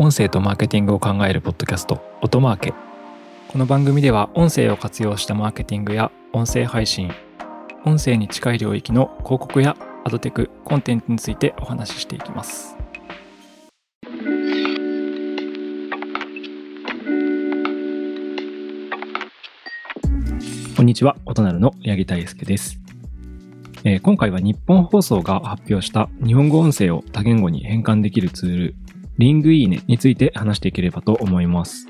音声とマーケティングを考えるポッドキャスト音マーケ。この番組では音声を活用したマーケティングや音声配信音声に近い領域の広告やアドテクコンテンツについてお話ししていきます。こんにちは音なるの八木大輔です。えー、今回は日本放送が発表した日本語音声を多言語に変換できるツールリングイーネについて話していければと思います。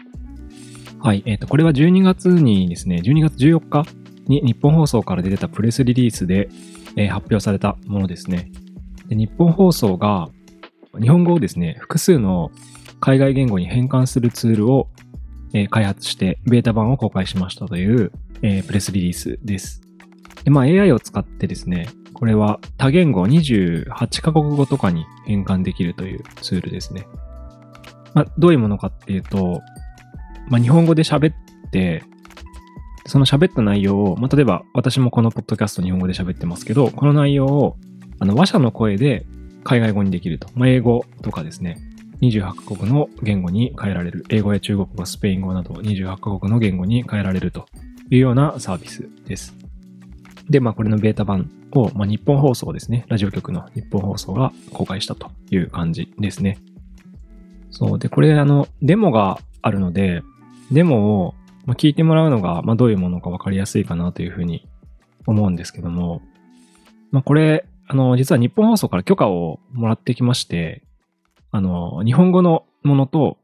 はい。えっ、ー、と、これは12月にですね、12月14日に日本放送から出てたプレスリリースで、えー、発表されたものですねで。日本放送が日本語をですね、複数の海外言語に変換するツールを、えー、開発してベータ版を公開しましたという、えー、プレスリリースです。で、まあ AI を使ってですね、これは多言語28カ国語とかに変換できるというツールですね。まあ、どういうものかっていうと、まあ、日本語で喋って、その喋った内容を、まあ、例えば私もこのポッドキャスト日本語で喋ってますけど、この内容をあの話者の声で海外語にできると。まあ、英語とかですね。28カ国の言語に変えられる。英語や中国語、スペイン語など28カ国の言語に変えられるというようなサービスです。で、まあこれのベータ版を、まあ、日本放送ですね。ラジオ局の日本放送が公開したという感じですね。そう。で、これあの、デモがあるので、デモをまあ聞いてもらうのが、まあ、どういうものかわかりやすいかなというふうに思うんですけども、まあ、これ、あの、実は日本放送から許可をもらってきまして、あの、日本語のものと、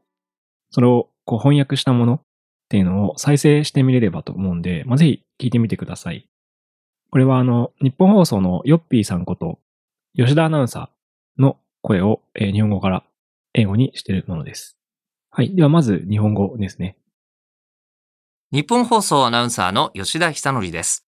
それをこう翻訳したものっていうのを再生してみれればと思うんで、まあ、ぜひ聞いてみてください。これはあの、日本放送のヨッピーさんこと、吉田アナウンサーの声を、えー、日本語から英語にしているものです。はい。ではまず日本語ですね。日本放送アナウンサーの吉田久則です。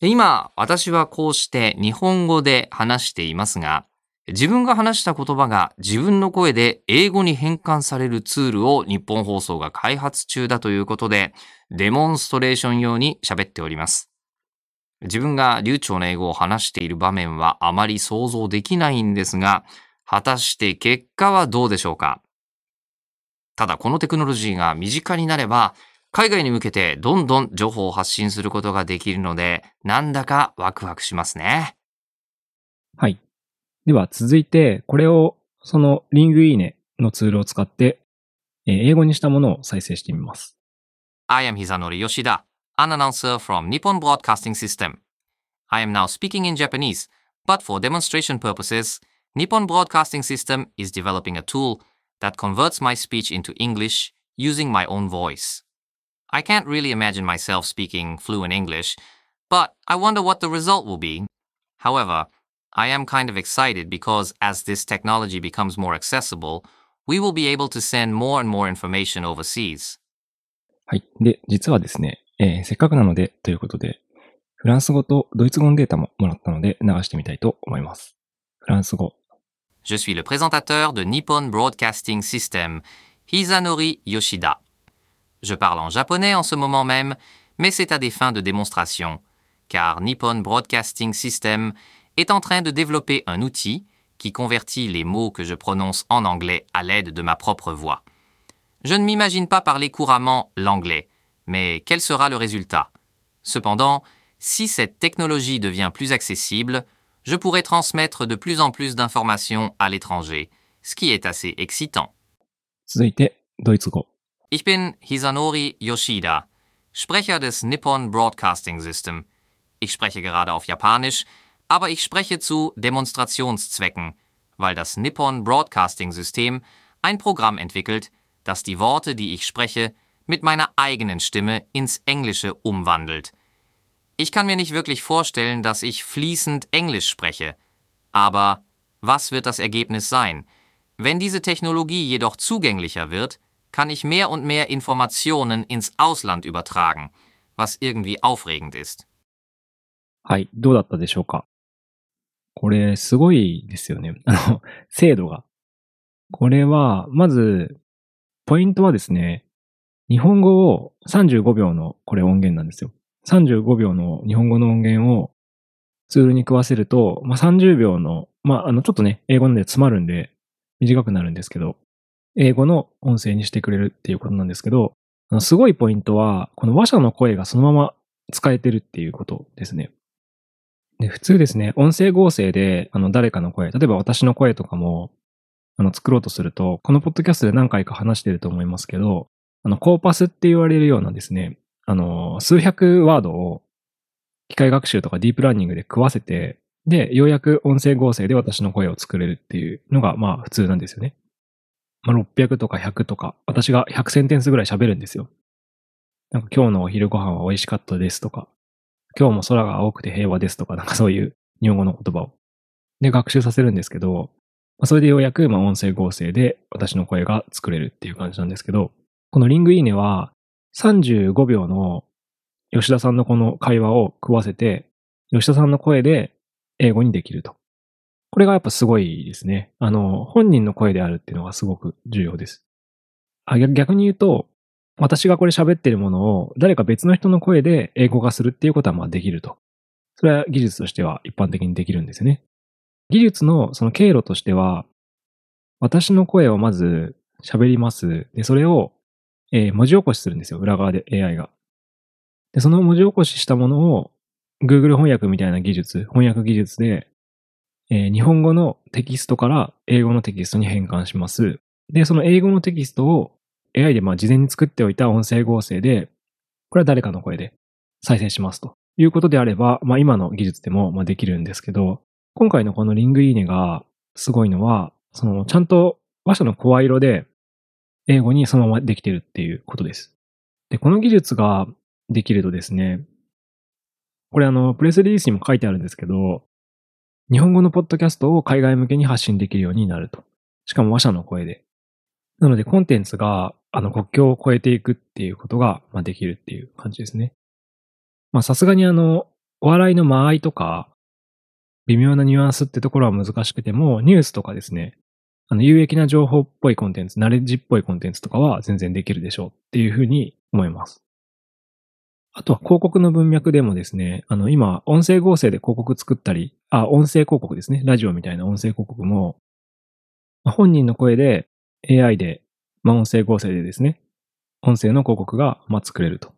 今、私はこうして日本語で話していますが、自分が話した言葉が自分の声で英語に変換されるツールを日本放送が開発中だということで、デモンストレーション用に喋っております。自分が流暢な英語を話している場面はあまり想像できないんですが、果たして結果はどうでしょうか？ただこのテクノロジーが身近になれば、海外に向けてどんどん情報を発信することができるので、なんだかワクワクしますね。はい。では続いて、これをそのリングイーネのツールを使って、英語にしたものを再生してみます。I am Hizanori Yoshida. an announcer from Nippon Broadcasting System. I am now speaking in Japanese, but for demonstration purposes, Nippon Broadcasting System is developing a tool that converts my speech into English using my own voice. I can't really imagine myself speaking fluent English, but I wonder what the result will be. However, I am kind of excited because as this technology becomes more accessible, we will be able to send more and more information overseas. はい。で、実はですね、 えー、せっかくなのでということで、フランス語とドイツ語のデータももらったので流してみたいと思います。フランス語。Je suis le présentateur de Nippon Broadcasting System, Hisanori Yoshida. Je parle en japonais en ce moment même, mais c'est à des fins de démonstration, car Nippon Broadcasting System est en train de développer un outil qui convertit les mots que je prononce en anglais à l'aide de ma propre voix. Je ne m'imagine pas parler couramment l'anglais, mais quel sera le résultat? Cependant, si cette technologie devient plus accessible, je pourrai transmettre de plus en plus d'informations à l'étranger, ce qui est assez excitant. Ich bin Hisanori Yoshida, Sprecher des Nippon Broadcasting System. Ich spreche gerade auf Japanisch, aber ich spreche zu Demonstrationszwecken, weil das Nippon Broadcasting System ein Programm entwickelt, das die Worte, die ich spreche, mit meiner eigenen Stimme ins Englische umwandelt. Ich kann mir nicht wirklich vorstellen, dass ich fließend Englisch spreche. Aber was wird das Ergebnis sein? Wenn diese Technologie jedoch zugänglicher wird, kann ich mehr und mehr Informationen ins Ausland übertragen, was irgendwie aufregend ist. はい、どうだったでしょうかこれ、すごいですよね。あの、精度が。これは、まず、ポイントはですね、 日本語を35秒のこれ音源なんですよ。35秒の日本語の音源をツールに食わせると、まあ、30秒の、まあ、あの、ちょっとね、英語なんで詰まるんで短くなるんですけど、英語の音声にしてくれるっていうことなんですけど、あのすごいポイントは、この話者の声がそのまま使えてるっていうことですね。で、普通ですね、音声合成で、あの、誰かの声、例えば私の声とかも、あの、作ろうとすると、このポッドキャストで何回か話してると思いますけど、あの、コーパスって言われるようなですね、あの、数百ワードを機械学習とかディープラーニングで食わせて、で、ようやく音声合成で私の声を作れるっていうのが、まあ普通なんですよね。まあ600とか100とか、私が100センテンスぐらい喋るんですよ。なんか今日のお昼ご飯は美味しかったですとか、今日も空が青くて平和ですとか、なんかそういう日本語の言葉を。で、学習させるんですけど、まあ、それでようやく、まあ音声合成で私の声が作れるっていう感じなんですけど、このリングいいねは35秒の吉田さんのこの会話を食わせて、吉田さんの声で英語にできると。これがやっぱすごいですね。あの、本人の声であるっていうのがすごく重要です。あ逆に言うと、私がこれ喋ってるものを誰か別の人の声で英語化するっていうことはまあできると。それは技術としては一般的にできるんですよね。技術のその経路としては、私の声をまず喋ります。で、それを、えー、文字起こしするんですよ。裏側で AI が。で、その文字起こししたものを Google 翻訳みたいな技術、翻訳技術で、えー、日本語のテキストから英語のテキストに変換します。で、その英語のテキストを AI でまあ事前に作っておいた音声合成で、これは誰かの声で再生しますということであれば、まあ今の技術でもまあできるんですけど、今回のこのリングイーネがすごいのは、そのちゃんと話者の声色で英語にそのままできてるっていうことです。で、この技術ができるとですね、これあの、プレスリリースにも書いてあるんですけど、日本語のポッドキャストを海外向けに発信できるようになると。しかも話者の声で。なので、コンテンツが、あの、国境を越えていくっていうことが、まあ、できるっていう感じですね。まあ、さすがにあの、お笑いの間合いとか、微妙なニュアンスってところは難しくても、ニュースとかですね、あの、有益な情報っぽいコンテンツ、ナレッジっぽいコンテンツとかは全然できるでしょうっていうふうに思います。あとは広告の文脈でもですね、あの、今、音声合成で広告作ったり、あ、音声広告ですね。ラジオみたいな音声広告も、本人の声で AI で、まあ、音声合成でですね、音声の広告が、まあ、作れると。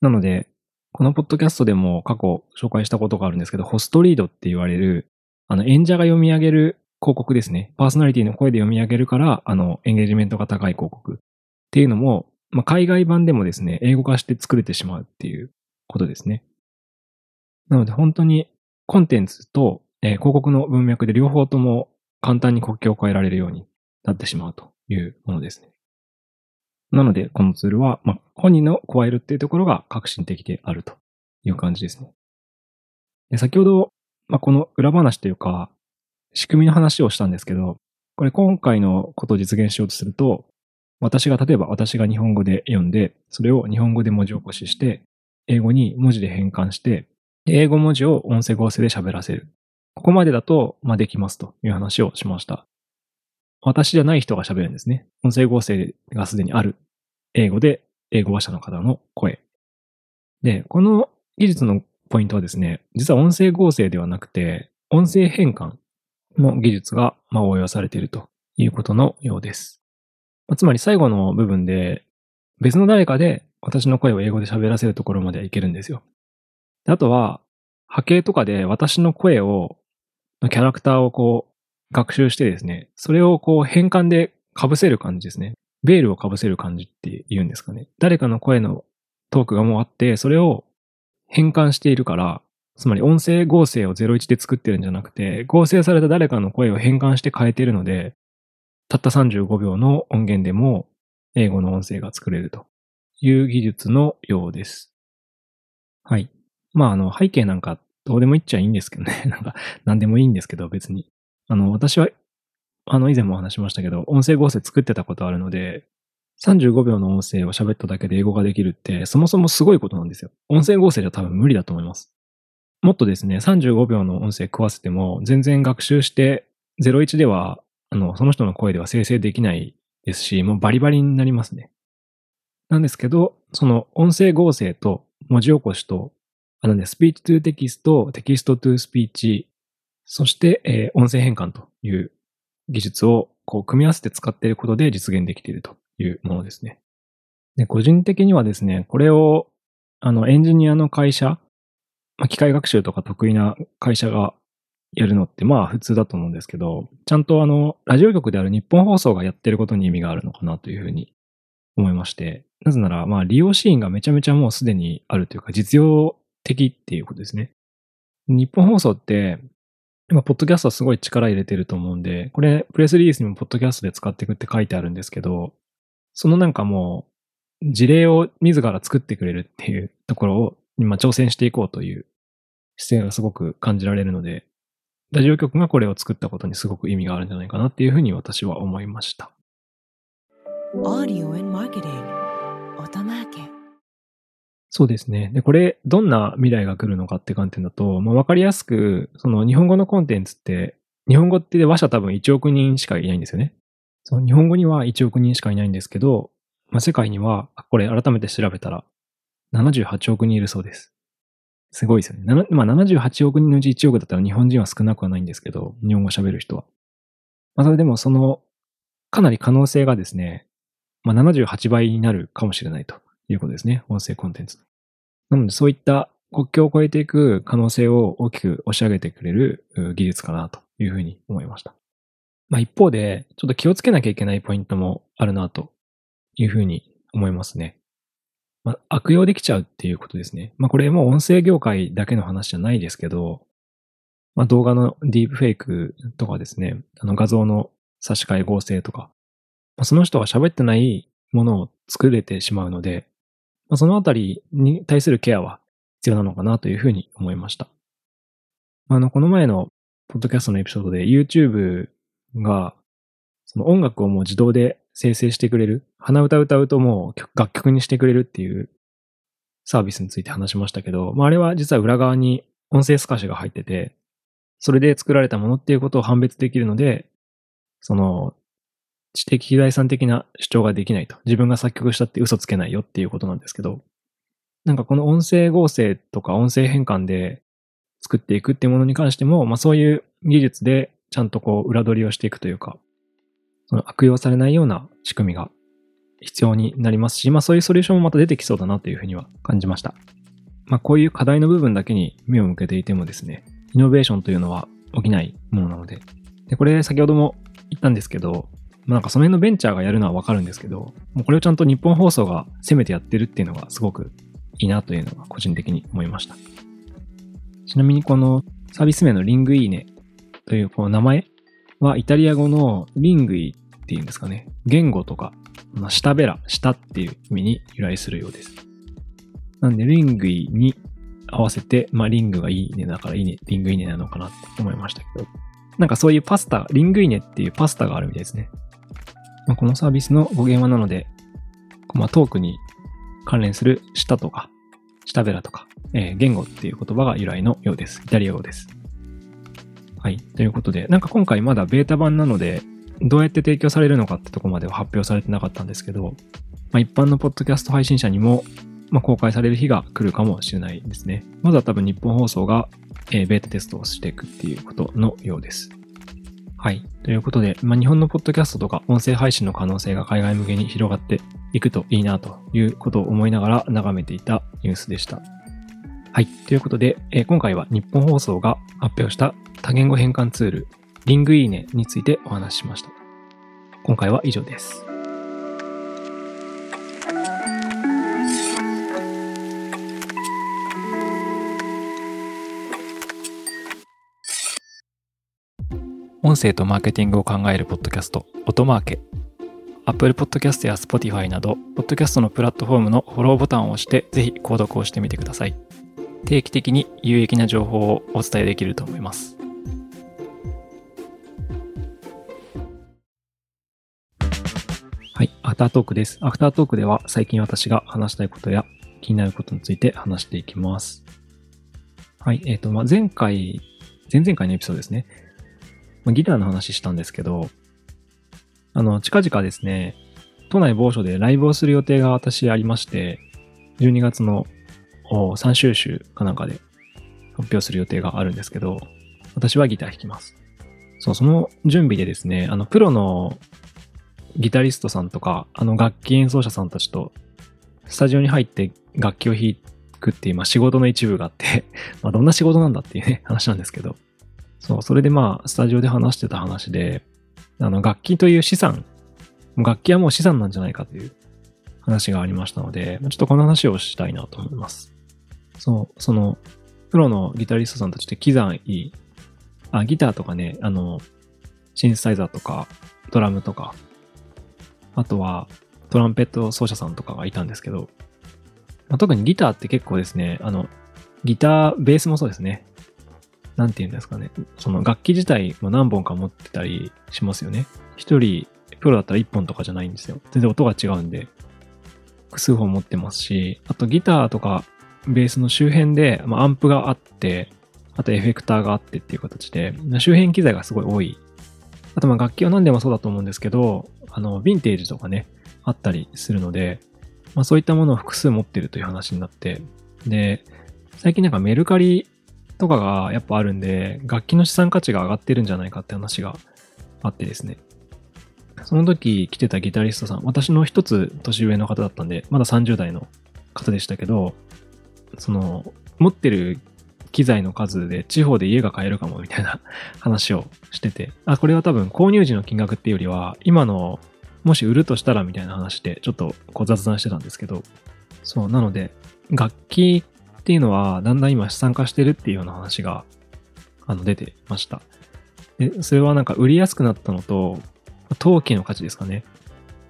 なので、このポッドキャストでも過去紹介したことがあるんですけど、ホストリードって言われる、あの、演者が読み上げる広告ですね。パーソナリティの声で読み上げるから、あの、エンゲージメントが高い広告っていうのも、まあ、海外版でもですね、英語化して作れてしまうっていうことですね。なので本当にコンテンツと、えー、広告の文脈で両方とも簡単に国境を変えられるようになってしまうというものですね。なので、このツールは、まあ、本人の加えるっていうところが革新的であるという感じですね。で先ほど、まあ、この裏話というか、仕組みの話をしたんですけど、これ今回のことを実現しようとすると、私が、例えば私が日本語で読んで、それを日本語で文字起こしして、英語に文字で変換して、英語文字を音声合成で喋らせる。ここまでだと、まあ、できますという話をしました。私じゃない人が喋るんですね。音声合成がすでにある。英語で、英語話者の方の声。で、この技術のポイントはですね、実は音声合成ではなくて、音声変換の技術が、応用されているということのようです。つまり最後の部分で、別の誰かで私の声を英語で喋らせるところまではいけるんですよ。あとは、波形とかで私の声を、キャラクターをこう、学習してですね、それをこう変換で被せる感じですね。ベールを被せる感じって言うんですかね。誰かの声のトークがもうあって、それを変換しているから、つまり音声合成を01で作ってるんじゃなくて、合成された誰かの声を変換して変えてるので、たった35秒の音源でも英語の音声が作れるという技術のようです。はい。まあ、あの、背景なんかどうでもいっちゃいいんですけどね。なんか、何でもいいんですけど、別に。あの、私は、あの、以前も話しましたけど、音声合成作ってたことあるので、35秒の音声を喋っただけで英語ができるって、そもそもすごいことなんですよ。音声合成じゃ多分無理だと思います。もっとですね、35秒の音声食わせても、全然学習して、01ではあの、その人の声では生成できないですし、もうバリバリになりますね。なんですけど、その音声合成と文字起こしと、あのね、 Speech to Text、 Text to Speech、そして、えー、音声変換という技術をこう組み合わせて使っていることで実現できているというものですね。で、個人的にはですね、これを、あの、エンジニアの会社、まあ、機械学習とか得意な会社がやるのってまあ普通だと思うんですけど、ちゃんとあの、ラジオ局である日本放送がやってることに意味があるのかなというふうに思いまして、なぜならまあ利用シーンがめちゃめちゃもうすでにあるというか実用的っていうことですね。日本放送って、今、ポッドキャストはすごい力入れてると思うんで、これ、プレスリリースにもポッドキャストで使っていくって書いてあるんですけど、そのなんかもう、事例を自ら作ってくれるっていうところを今挑戦していこうという姿勢がすごく感じられるので、ラジオ局がこれを作ったことにすごく意味があるんじゃないかなっていうふうに私は思いました。そうですね。で、これ、どんな未来が来るのかって観点だと、まあ、わかりやすく、その日本語のコンテンツって、日本語って話者多分1億人しかいないんですよね。その日本語には1億人しかいないんですけど、まあ、世界には、これ改めて調べたら、78億人いるそうです。すごいですよね。まあ、78億人のうち1億だったら日本人は少なくはないんですけど、日本語喋る人は。まあ、それでもその、かなり可能性がですね、まあ、78倍になるかもしれないということですね。音声コンテンツ。なのでそういった国境を越えていく可能性を大きく押し上げてくれる技術かなというふうに思いました。まあ一方で、ちょっと気をつけなきゃいけないポイントもあるなというふうに思いますね。まあ悪用できちゃうっていうことですね。まあこれも音声業界だけの話じゃないですけど、まあ動画のディープフェイクとかですね、あの画像の差し替え合成とか、まあ、その人が喋ってないものを作れてしまうので、まあ、そのあたりに対するケアは必要なのかなというふうに思いました。あの、この前のポッドキャストのエピソードで YouTube が、その音楽をもう自動で生成してくれる、鼻歌歌うともう楽曲にしてくれるっていうサービスについて話しましたけど、まあ、あれは実は裏側に音声透かしが入ってて、それで作られたものっていうことを判別できるので、その知的財産的な主張ができないと。自分が作曲したって嘘つけないよっていうことなんですけど、なんかこの音声合成とか音声変換で作っていくっていうものに関しても、まあそういう技術でちゃんとこう裏取りをしていくというか、その悪用されないような仕組みが必要になりますし、まあそういうソリューションもまた出てきそうだなというふうには感じました。まあこういう課題の部分だけに目を向けていてもですね、イノベーションというのは起きないものなので、で、これ先ほども言ったんですけど、まあなんかその辺のベンチャーがやるのはわかるんですけど、もうこれをちゃんと日本放送が攻めてやってるっていうのがすごくいいなというのが個人的に思いました。ちなみにこのサービス名のリングイーネというこの名前はイタリア語のリングイっていうんですかね。言語とか、まあ、下べら、下っていう意味に由来するようです。なんでリングイに合わせて、まあリングがいいねだからいいね、リングイネなのかなって思いましたけど。なんかそういうパスタ、リングイネっていうパスタがあるみたいですね。まあ、このサービスの語源はなので、まあ、トークに関連する舌とか、舌ベラとか、えー、言語っていう言葉が由来のようです。イタリア語です。はい。ということで、なんか今回まだベータ版なので、どうやって提供されるのかってとこまでは発表されてなかったんですけど、まあ、一般のポッドキャスト配信者にも、まあ、公開される日が来るかもしれないですね。まずは多分日本放送が、えー、ベータテストをしていくっていうことのようです。はい。ということで、まあ、日本のポッドキャストとか音声配信の可能性が海外向けに広がっていくといいなということを思いながら眺めていたニュースでした。はい。ということで、えー、今回は日本放送が発表した多言語変換ツール、リングイーネについてお話ししました。今回は以上です。音声とマーケティングを考えるポッドキャスト、音マーケ。Apple Podcast や Spotify など、ポッドキャストのプラットフォームのフォローボタンを押して、ぜひ購読をしてみてください。定期的に有益な情報をお伝えできると思います。フタートークです。アフタートークでは最近私が話したいことや気になることについて話していきます。はい、えっ、ー、と、まあ、前回、前々回のエピソードですね。まあ、ギターの話したんですけど、あの、近々ですね、都内某所でライブをする予定が私ありまして、12月の3週週かなんかで発表する予定があるんですけど、私はギター弾きます。そう、その準備でですね、あの、プロのギタリストさんとか、あの、楽器演奏者さんたちと、スタジオに入って楽器を弾くっていう、まあ、仕事の一部があって まあ、どんな仕事なんだっていうね、話なんですけど、そう、それでまあ、スタジオで話してた話で、あの、楽器という資産、楽器はもう資産なんじゃないかという話がありましたので、ちょっとこの話をしたいなと思います。そう、その、プロのギタリストさんたちって機材、あ、ギターとかね、あの、シンセサイザーとか、ドラムとか、あとはトランペット奏者さんとかがいたんですけど、まあ、特にギターって結構ですね、あの、ギター、ベースもそうですね。なんて言うんですかね。その楽器自体も何本か持ってたりしますよね。一人、プロだったら一本とかじゃないんですよ。全然音が違うんで、複数本持ってますし、あとギターとかベースの周辺で、まあ、アンプがあって、あとエフェクターがあってっていう形で、周辺機材がすごい多い。あとまあ楽器は何でもそうだと思うんですけど、あの、ヴィンテージとかね、あったりするので、まあそういったものを複数持ってるという話になって、で、最近なんかメルカリとかがやっぱあるんで、楽器の資産価値が上がってるんじゃないかって話があってですね。その時来てたギタリストさん、私の一つ年上の方だったんで、まだ30代の方でしたけど、その、持ってる機材の数で地方で家が買えるかもみたいな話をしてて、あ、これは多分購入時の金額っていうよりは、今のもし売るとしたらみたいな話でちょっとこう雑談してたんですけど、そう、なので、楽器っていうのはだんだん今資産化してるっていうような話が、あの、出てました。で、それはなんか売りやすくなったのと、陶器の価値ですかね。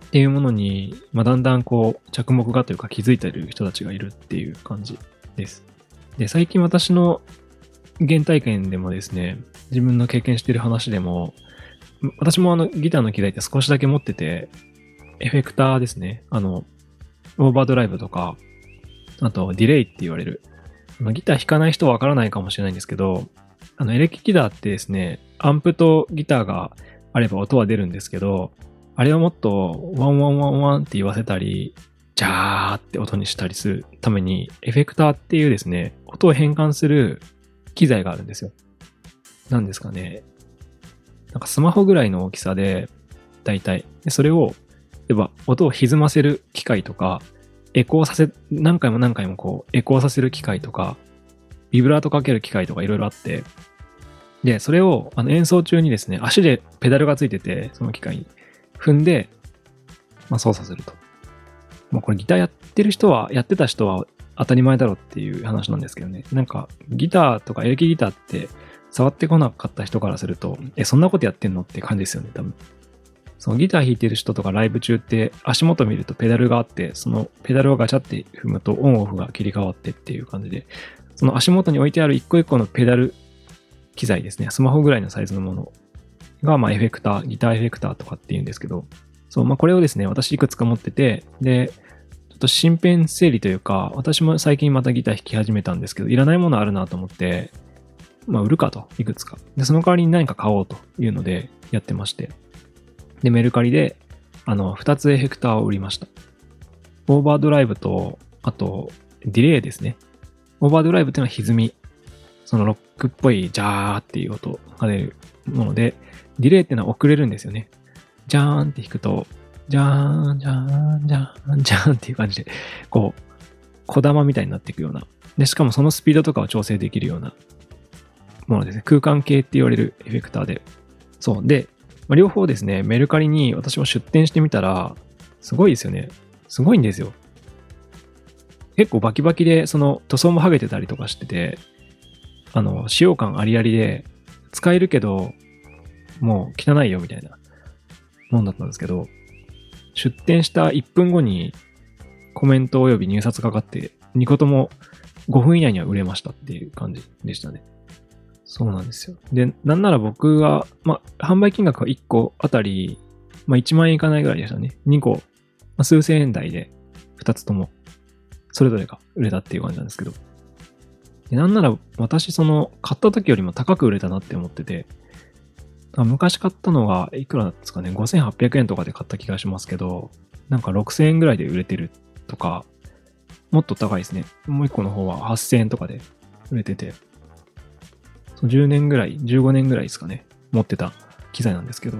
っていうものに、まあ、だんだんこう、着目がというか気づいてる人たちがいるっていう感じです。で、最近私の原体験でもですね、自分の経験している話でも、私もあのギターの機材って少しだけ持ってて、エフェクターですね。あの、オーバードライブとか、あとディレイって言われる。ギター弾かない人はわからないかもしれないんですけど、あのエレキギターってですね、アンプとギターがあれば音は出るんですけど、あれをもっとワンワンワンワンって言わせたり、ジャーって音にしたりするために、エフェクターっていうですね、音を変換する機材があるんですよ。なんですかね。なんかスマホぐらいの大きさで、だいたい。それを、例えば音を歪ませる機械とか、エコーさせ、何回も何回もこう、エコーさせる機械とか、ビブラートかける機械とかいろいろあって、で、それをあの演奏中にですね、足でペダルがついてて、その機械に踏んで、まあ、操作すると。まあ、これギターやってる人は、やってた人は当たり前だろっていう話なんですけどね。なんか、ギターとかエレキギターって触ってこなかった人からすると、え、そんなことやってんのって感じですよね、多分。そのギター弾いてる人とかライブ中って足元見るとペダルがあって、そのペダルをガチャって踏むとオンオフが切り替わってっていう感じで、その足元に置いてある一個一個のペダル機材ですね、スマホぐらいのサイズのものが、まあエフェクター、ギターエフェクターとかっていうんですけど、そう、まあこれをですね、私いくつか持ってて、で、ちょっと身辺整理というか、私も最近またギター弾き始めたんですけど、いらないものあるなと思って、まあ売るかと、いくつか。で、その代わりに何か買おうというのでやってまして。で、メルカリで、あの、2つエフェクターを売りました。オーバードライブと、あと、ディレイですね。オーバードライブっていうのは歪み。そのロックっぽいジャーっていう音が出るもので、ディレイっていうのは遅れるんですよね。ジャーンって弾くと、ジャーン、ジャーン、ジャーン、ジャーンっていう感じで、こう、小玉みたいになっていくような。で、しかもそのスピードとかを調整できるようなものですね。空間系って言われるエフェクターで。そう。で、まあ、両方ですね、メルカリに私も出店してみたら、すごいですよね。すごいんですよ。結構バキバキで、その塗装も剥げてたりとかしてて、あの、使用感ありありで、使えるけど、もう汚いよみたいなもんだったんですけど、出店した1分後にコメント及び入札かかって、2個とも5分以内には売れましたっていう感じでしたね。そうなんですよ。で、なんなら僕は、まあ、販売金額は1個あたり、まあ、1万円いかないぐらいでしたね。2個、まあ、数千円台で2つとも、それぞれが売れたっていう感じなんですけど。でなんなら私、その、買った時よりも高く売れたなって思ってて、昔買ったのが、いくらですかね、5800円とかで買った気がしますけど、なんか6000円ぐらいで売れてるとか、もっと高いですね。もう一個の方は8000円とかで売れてて、10年ぐらい、15年ぐらいですかね、持ってた機材なんですけど、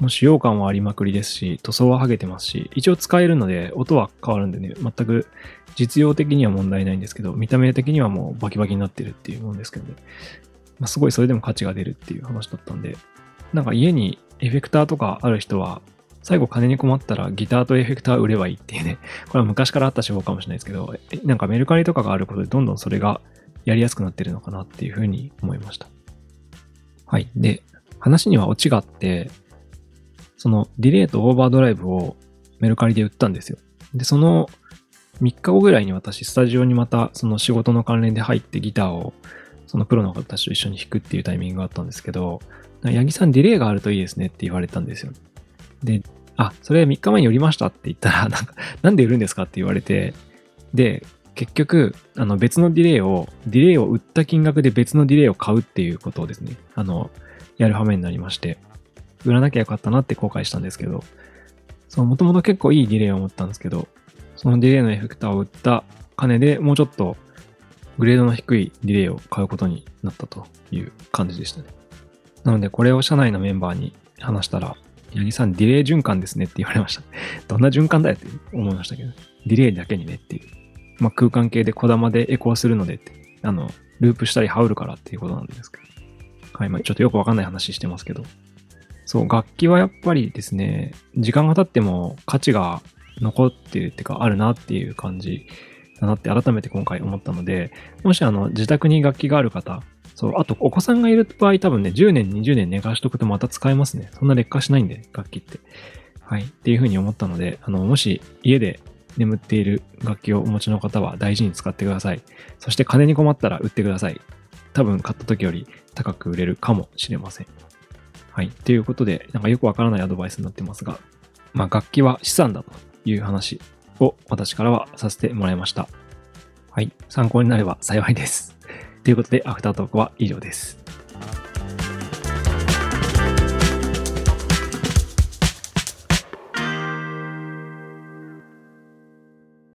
もう使用感はありまくりですし、塗装は剥げてますし、一応使えるので、音は変わるんでね、全く実用的には問題ないんですけど、見た目的にはもうバキバキになってるっていうもんですけどね。まあ、すごいそれでも価値が出るっていう話だったんで、なんか家にエフェクターとかある人は、最後金に困ったらギターとエフェクター売ればいいっていうね、これは昔からあった手法かもしれないですけど、なんかメルカリとかがあることでどんどんそれがやりやすくなってるのかなっていうふうに思いました。はい。で、話にはオチがあって、そのディレイとオーバードライブをメルカリで売ったんですよ。で、その3日後ぐらいに私、スタジオにまたその仕事の関連で入ってギターをそのプロの方たちと一緒に弾くっていうタイミングがあったんですけど、八木さんディレイがあるといいですねって言われたんですよ。で、あ、それ3日前に売りましたって言ったら、なんか、なんで売るんですかって言われて、で、結局、あの別のディレイを、ディレイを売った金額で別のディレイを買うっていうことをですね、あの、やる羽目になりまして、売らなきゃよかったなって後悔したんですけど、そう、もともと結構いいディレイを持ったんですけど、そのディレイのエフェクターを売った金でもうちょっとグレードの低いディレイを買うことになったという感じでしたね。なのでこれを社内のメンバーに話したら、八木さんディレイ循環ですねって言われました。どんな循環だよって思いましたけど、ディレイだけにねっていう。まあ、空間系で小玉でエコーするのでって、あの、ループしたり羽織るからっていうことなんですけど。はい、まあ、ちょっとよくわかんない話してますけど。そう、楽器はやっぱりですね、時間が経っても価値が残ってるっていうか、あるなっていう感じだなって改めて今回思ったので、もしあの、自宅に楽器がある方、そう、あとお子さんがいる場合多分ね、10年、20年寝かしとくとまた使えますね。そんな劣化しないんで、楽器って。はい。っていうふうに思ったので、あの、もし家で眠っている楽器をお持ちの方は大事に使ってください。そして金に困ったら売ってください。多分買った時より高く売れるかもしれません。はい。ということで、なんかよくわからないアドバイスになってますが、まあ楽器は資産だという話を私からはさせてもらいました。はい。参考になれば幸いです。ということで、アフタートークは以上です。